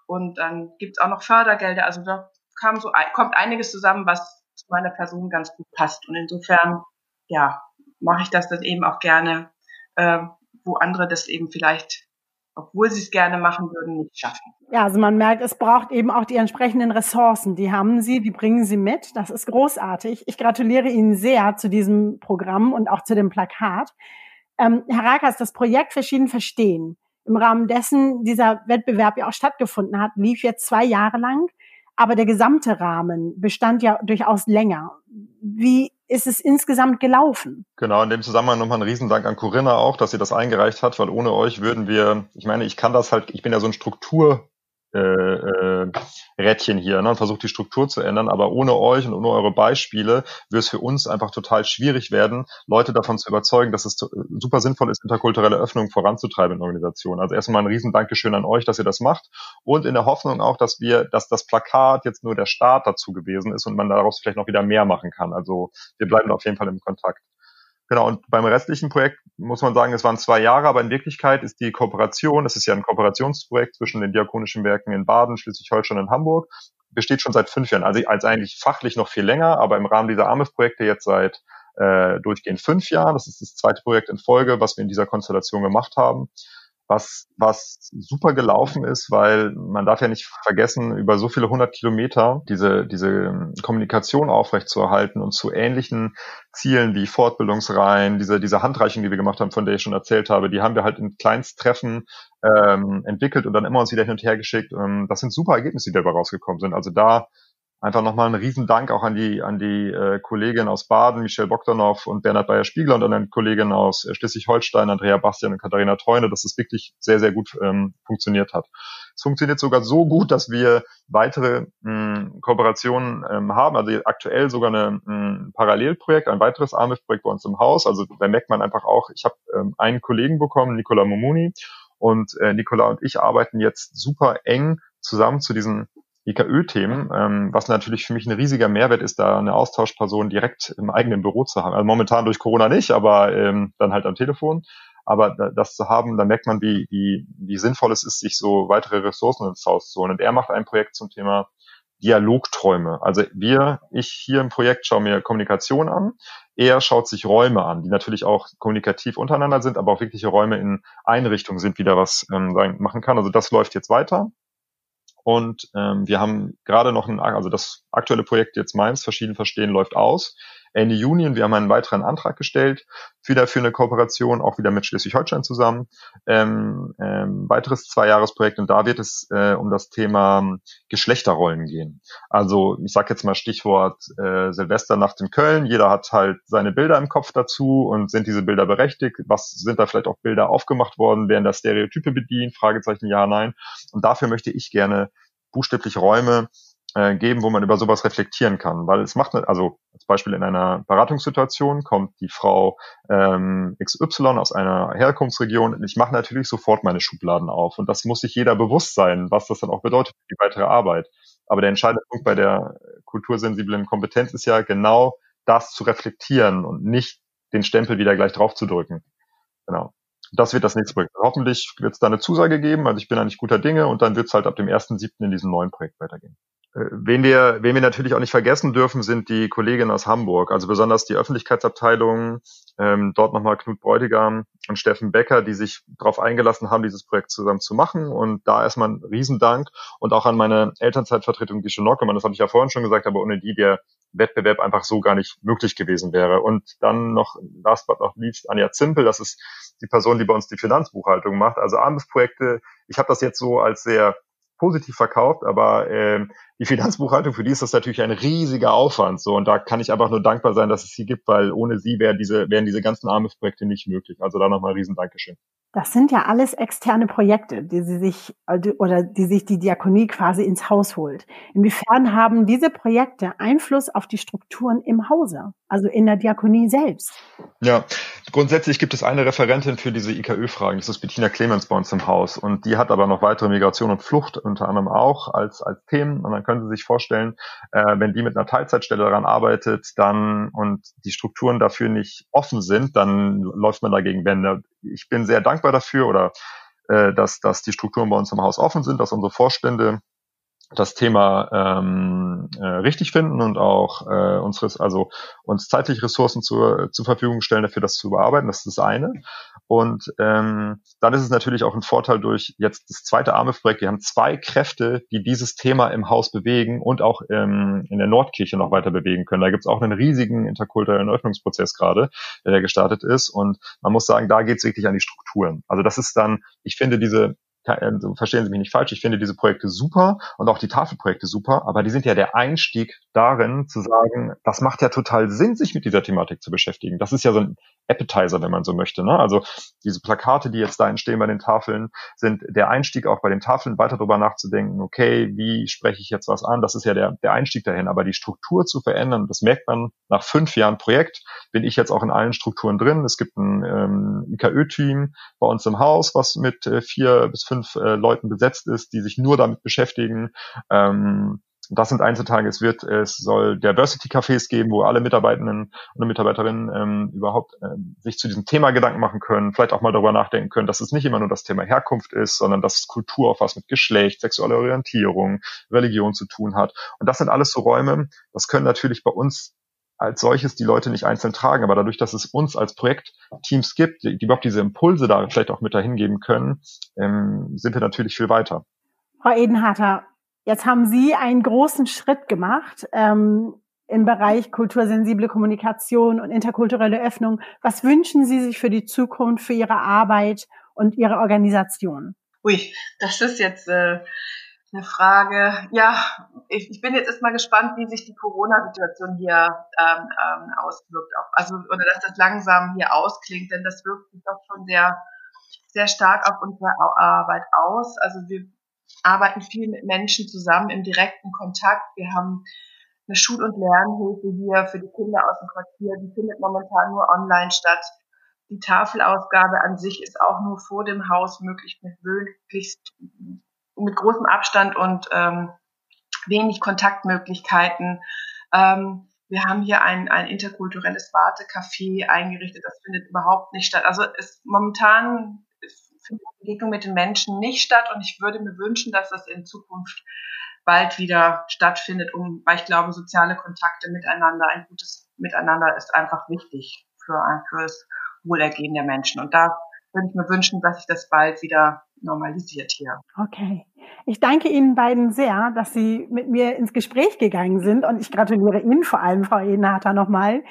Und dann gibt es auch noch Fördergelder. Also da kam so, kommt einiges zusammen, was zu meiner Person ganz gut passt. Und insofern, ja, mache ich das dann eben auch gerne, äh, wo andere das eben vielleicht, obwohl sie es gerne machen würden, nicht schaffen. Ja, also man merkt, es braucht eben auch die entsprechenden Ressourcen. Die haben sie, die bringen sie mit. Das ist großartig. Ich gratuliere Ihnen sehr zu diesem Programm und auch zu dem Plakat. Ähm, Herr Rakas, das Projekt Verschieden Verstehen, im Rahmen dessen dieser Wettbewerb ja auch stattgefunden hat, lief jetzt zwei Jahre lang. Aber der gesamte Rahmen bestand ja durchaus länger. Wie ist es insgesamt gelaufen? Genau, in dem Zusammenhang nochmal ein Riesendank an Corinna auch, dass sie das eingereicht hat, weil ohne euch würden wir, ich meine, ich kann das halt, ich bin ja so ein Struktur äh, äh, Rädchen hier ne, und versucht die Struktur zu ändern. Aber ohne euch und ohne eure Beispiele wird es für uns einfach total schwierig werden, Leute davon zu überzeugen, dass es super sinnvoll ist, interkulturelle Öffnung voranzutreiben in Organisationen. Also erstmal ein riesen Dankeschön an euch, dass ihr das macht und in der Hoffnung auch, dass wir, dass das Plakat jetzt nur der Start dazu gewesen ist und man daraus vielleicht noch wieder mehr machen kann. Also wir bleiben auf jeden Fall im Kontakt. Genau, und beim restlichen Projekt muss man sagen, es waren zwei Jahre, aber in Wirklichkeit ist die Kooperation, es ist ja ein Kooperationsprojekt zwischen den diakonischen Werken in Baden, Schleswig-Holstein und Hamburg, besteht schon seit fünf Jahren, also als eigentlich fachlich noch viel länger, aber im Rahmen dieser AMIF-Projekte jetzt seit äh, durchgehend fünf Jahren. Das ist das zweite Projekt in Folge, was wir in dieser Konstellation gemacht haben was, was super gelaufen ist, weil man darf ja nicht vergessen, über so viele hundert Kilometer diese, diese Kommunikation aufrechtzuerhalten und zu ähnlichen Zielen wie Fortbildungsreihen, diese, diese Handreichung, die wir gemacht haben, von der ich schon erzählt habe, die haben wir halt in Kleinsttreffen ähm, entwickelt und dann immer uns wieder hin und her geschickt. Ähm, das sind super Ergebnisse, die dabei rausgekommen sind. Also da einfach nochmal einen Riesendank auch an die, an die äh, Kollegin aus Baden, Michelle Bogdanow und Bernhard Bayer-Spiegler und an den Kollegen aus äh, Schleswig-Holstein, Andrea Bastian und Katharina Treune, dass es wirklich sehr, sehr gut ähm, funktioniert hat. Es funktioniert sogar so gut, dass wir weitere mh, Kooperationen ähm, haben. Also aktuell sogar ein mh, Parallelprojekt, ein weiteres AMIF-Projekt bei uns im Haus. Also da merkt man einfach auch, ich habe ähm, einen Kollegen bekommen, Nicola Momuni, und äh, Nicola und ich arbeiten jetzt super eng zusammen zu diesen IKÖ-Themen, ähm, was natürlich für mich ein riesiger Mehrwert ist, da eine Austauschperson direkt im eigenen Büro zu haben. Also momentan durch Corona nicht, aber ähm, dann halt am Telefon. Aber das zu haben, da merkt man, wie, wie, wie sinnvoll es ist, sich so weitere Ressourcen ins Haus zu holen. Und er macht ein Projekt zum Thema Dialogträume. Also wir, ich hier im Projekt schaue mir Kommunikation an. Er schaut sich Räume an, die natürlich auch kommunikativ untereinander sind, aber auch wirkliche Räume in Einrichtungen sind, wie da was ähm, machen kann. Also das läuft jetzt weiter. Und ähm, wir haben gerade noch ein, also das aktuelle Projekt jetzt meins, verschieden verstehen, läuft aus. Ende Juni und wir haben einen weiteren Antrag gestellt, wieder für eine Kooperation, auch wieder mit Schleswig-Holstein zusammen. Ähm, ähm, weiteres Zweijahresprojekt und da wird es äh, um das Thema Geschlechterrollen gehen. Also ich sage jetzt mal Stichwort äh, Silvesternacht in Köln. Jeder hat halt seine Bilder im Kopf dazu und sind diese Bilder berechtigt? Was sind da vielleicht auch Bilder aufgemacht worden? Werden da Stereotype bedient? Fragezeichen ja, nein. Und dafür möchte ich gerne buchstäblich Räume äh, geben, wo man über sowas reflektieren kann. Weil es macht, also als Beispiel in einer Beratungssituation kommt die Frau ähm, XY aus einer Herkunftsregion und ich mache natürlich sofort meine Schubladen auf. Und das muss sich jeder bewusst sein, was das dann auch bedeutet für die weitere Arbeit. Aber der entscheidende Punkt bei der kultursensiblen Kompetenz ist ja genau das zu reflektieren und nicht den Stempel wieder gleich drauf zu drücken. Genau. Das wird das nächste Projekt. Hoffentlich wird es da eine Zusage geben. Also ich bin eigentlich guter Dinge und dann wird es halt ab dem 1.7. in diesem neuen Projekt weitergehen. Äh, wen wir, wen wir natürlich auch nicht vergessen dürfen, sind die Kolleginnen aus Hamburg, also besonders die Öffentlichkeitsabteilung, ähm, dort nochmal Knut Bräutigam und Steffen Becker, die sich darauf eingelassen haben, dieses Projekt zusammen zu machen. Und da erstmal ein Riesendank und auch an meine Elternzeitvertretung, die Nockemann, das habe ich ja vorhin schon gesagt, aber ohne die der Wettbewerb einfach so gar nicht möglich gewesen wäre. Und dann noch, last but not least, Anja Zimpel, das ist die Person, die bei uns die Finanzbuchhaltung macht. Also Arbeitsprojekte, ich habe das jetzt so als sehr positiv verkauft, aber ähm, die Finanzbuchhaltung, für die ist das natürlich ein riesiger Aufwand. So, und da kann ich einfach nur dankbar sein, dass es sie gibt, weil ohne sie wären diese, wären diese ganzen AMIF-Projekte nicht möglich. Also da nochmal ein riesen Dankeschön. Das sind ja alles externe Projekte, die sie sich also, oder die sich die Diakonie quasi ins Haus holt. Inwiefern haben diese Projekte Einfluss auf die Strukturen im Hause, also in der Diakonie selbst? Ja, grundsätzlich gibt es eine Referentin für diese IKÖ-Fragen, das ist Bettina Clemens bei uns im Haus. Und die hat aber noch weitere Migration und Flucht unter anderem auch als als Themen. Und dann können Sie sich vorstellen, äh, wenn die mit einer Teilzeitstelle daran arbeitet, dann und die Strukturen dafür nicht offen sind, dann läuft man dagegen Wände. Ich bin sehr dankbar dafür oder äh, dass, dass die Strukturen bei uns im Haus offen sind, dass unsere Vorstände das Thema ähm, äh, richtig finden und auch äh, unseres, also uns zeitlich Ressourcen zur, zur Verfügung stellen, dafür das zu bearbeiten. Das ist das eine. Und ähm, dann ist es natürlich auch ein Vorteil durch jetzt das zweite AMIF-Projekt. Wir haben zwei Kräfte, die dieses Thema im Haus bewegen und auch ähm, in der Nordkirche noch weiter bewegen können. Da gibt es auch einen riesigen interkulturellen Öffnungsprozess gerade, der gestartet ist. Und man muss sagen, da geht es wirklich an die Strukturen. Also das ist dann, ich finde diese also verstehen Sie mich nicht falsch, ich finde diese Projekte super und auch die Tafelprojekte super, aber die sind ja der Einstieg darin zu sagen, das macht ja total Sinn, sich mit dieser Thematik zu beschäftigen. Das ist ja so ein Appetizer, wenn man so möchte. Ne? Also diese Plakate, die jetzt da entstehen bei den Tafeln, sind der Einstieg auch bei den Tafeln, weiter darüber nachzudenken, okay, wie spreche ich jetzt was an? Das ist ja der, der Einstieg dahin. Aber die Struktur zu verändern, das merkt man nach fünf Jahren Projekt, bin ich jetzt auch in allen Strukturen drin. Es gibt ein ähm, IKÖ-Team bei uns im Haus, was mit äh, vier bis fünf äh, Leuten besetzt ist, die sich nur damit beschäftigen. Ähm, das sind Einzeltage. Es wird, es soll Diversity-Cafés geben, wo alle Mitarbeitenden und Mitarbeiterinnen ähm, überhaupt äh, sich zu diesem Thema Gedanken machen können, vielleicht auch mal darüber nachdenken können, dass es nicht immer nur das Thema Herkunft ist, sondern dass Kultur auch was mit Geschlecht, sexueller Orientierung, Religion zu tun hat. Und das sind alles so Räume, das können natürlich bei uns als solches die Leute nicht einzeln tragen. Aber dadurch, dass es uns als Projektteams gibt, die, die überhaupt diese Impulse da vielleicht auch mit dahin geben können, ähm, sind wir natürlich viel weiter. Frau Edenharter, jetzt haben Sie einen großen Schritt gemacht ähm, im Bereich kultursensible Kommunikation und interkulturelle Öffnung. Was wünschen Sie sich für die Zukunft, für Ihre Arbeit und Ihre Organisation? Ui, das ist jetzt äh, eine Frage. Ja, ich, ich bin jetzt erstmal gespannt, wie sich die Corona-Situation hier ähm, ähm, auswirkt. Also oder dass das langsam hier ausklingt, denn das wirkt sich doch schon sehr sehr stark auf unsere Arbeit aus. Also wir arbeiten viel mit Menschen zusammen im direkten Kontakt. Wir haben eine Schul- und Lernhilfe hier für die Kinder aus dem Quartier. Die findet momentan nur online statt. Die Tafelausgabe an sich ist auch nur vor dem Haus möglich, mit möglichst mit großem Abstand und ähm, wenig Kontaktmöglichkeiten. Ähm, wir haben hier ein, ein interkulturelles Wartecafé eingerichtet. Das findet überhaupt nicht statt. Also es momentan findet die Begegnung mit den Menschen nicht statt und ich würde mir wünschen, dass das in Zukunft bald wieder stattfindet, um, weil ich glaube, soziale Kontakte miteinander, ein gutes Miteinander ist einfach wichtig für, ein, für das Wohlergehen der Menschen. Und da würde ich mir wünschen, dass sich das bald wieder normalisiert hier. Okay. Ich danke Ihnen beiden sehr, dass Sie mit mir ins Gespräch gegangen sind und ich gratuliere Ihnen vor allem, Frau Edenharter, nochmal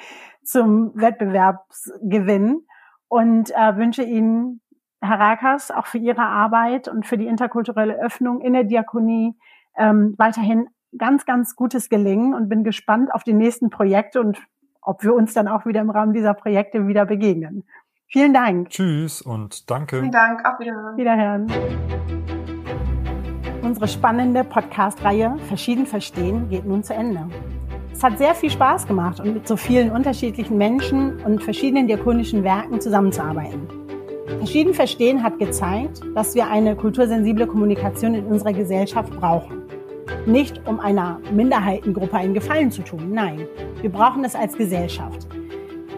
zum Wettbewerbsgewinn und äh, wünsche Ihnen, Herr Rakas, auch für Ihre Arbeit und für die interkulturelle Öffnung in der Diakonie ähm, weiterhin ganz, ganz gutes Gelingen und bin gespannt auf die nächsten Projekte und ob wir uns dann auch wieder im Rahmen dieser Projekte wieder begegnen. Vielen Dank. Tschüss und danke. Vielen Dank. Auf Wiederhören. Wiederhören. Unsere spannende Podcast-Reihe Verschieden verstehen geht nun zu Ende. Es hat sehr viel Spaß gemacht und mit so vielen unterschiedlichen Menschen und verschiedenen diakonischen Werken zusammenzuarbeiten. Verschieden verstehen hat gezeigt, dass wir eine kultursensible Kommunikation in unserer Gesellschaft brauchen. Nicht um einer Minderheitengruppe einen Gefallen zu tun, nein, wir brauchen es als Gesellschaft.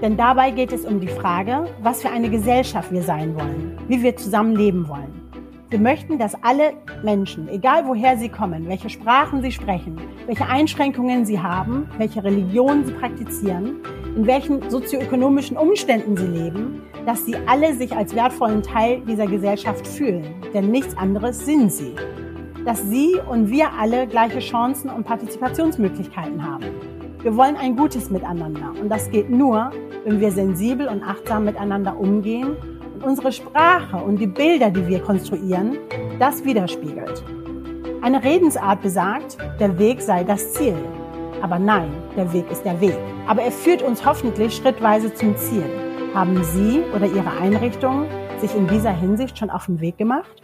Denn dabei geht es um die Frage, was für eine Gesellschaft wir sein wollen, wie wir zusammen leben wollen. Wir möchten, dass alle Menschen, egal woher sie kommen, welche Sprachen sie sprechen, welche Einschränkungen sie haben, welche Religionen sie praktizieren, in welchen sozioökonomischen Umständen sie leben, dass sie alle sich als wertvollen Teil dieser Gesellschaft fühlen. Denn nichts anderes sind sie. Dass sie und wir alle gleiche Chancen und Partizipationsmöglichkeiten haben. Wir wollen ein gutes Miteinander und das geht nur, wenn wir sensibel und achtsam miteinander umgehen und unsere Sprache und die Bilder, die wir konstruieren, das widerspiegelt. Eine Redensart besagt, der Weg sei das Ziel. Aber nein, der Weg ist der Weg. Aber er führt uns hoffentlich schrittweise zum Ziel. Haben Sie oder Ihre Einrichtung sich in dieser Hinsicht schon auf den Weg gemacht?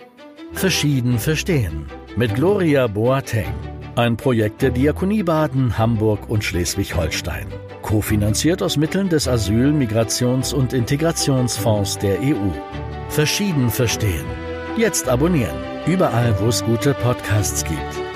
Verschieden verstehen. Mit Gloria Boateng. Ein Projekt der Diakonie Baden, Hamburg und Schleswig-Holstein. Kofinanziert aus Mitteln des Asyl-, Migrations- und Integrationsfonds der EU. Verschieden verstehen. Jetzt abonnieren. Überall, wo es gute Podcasts gibt.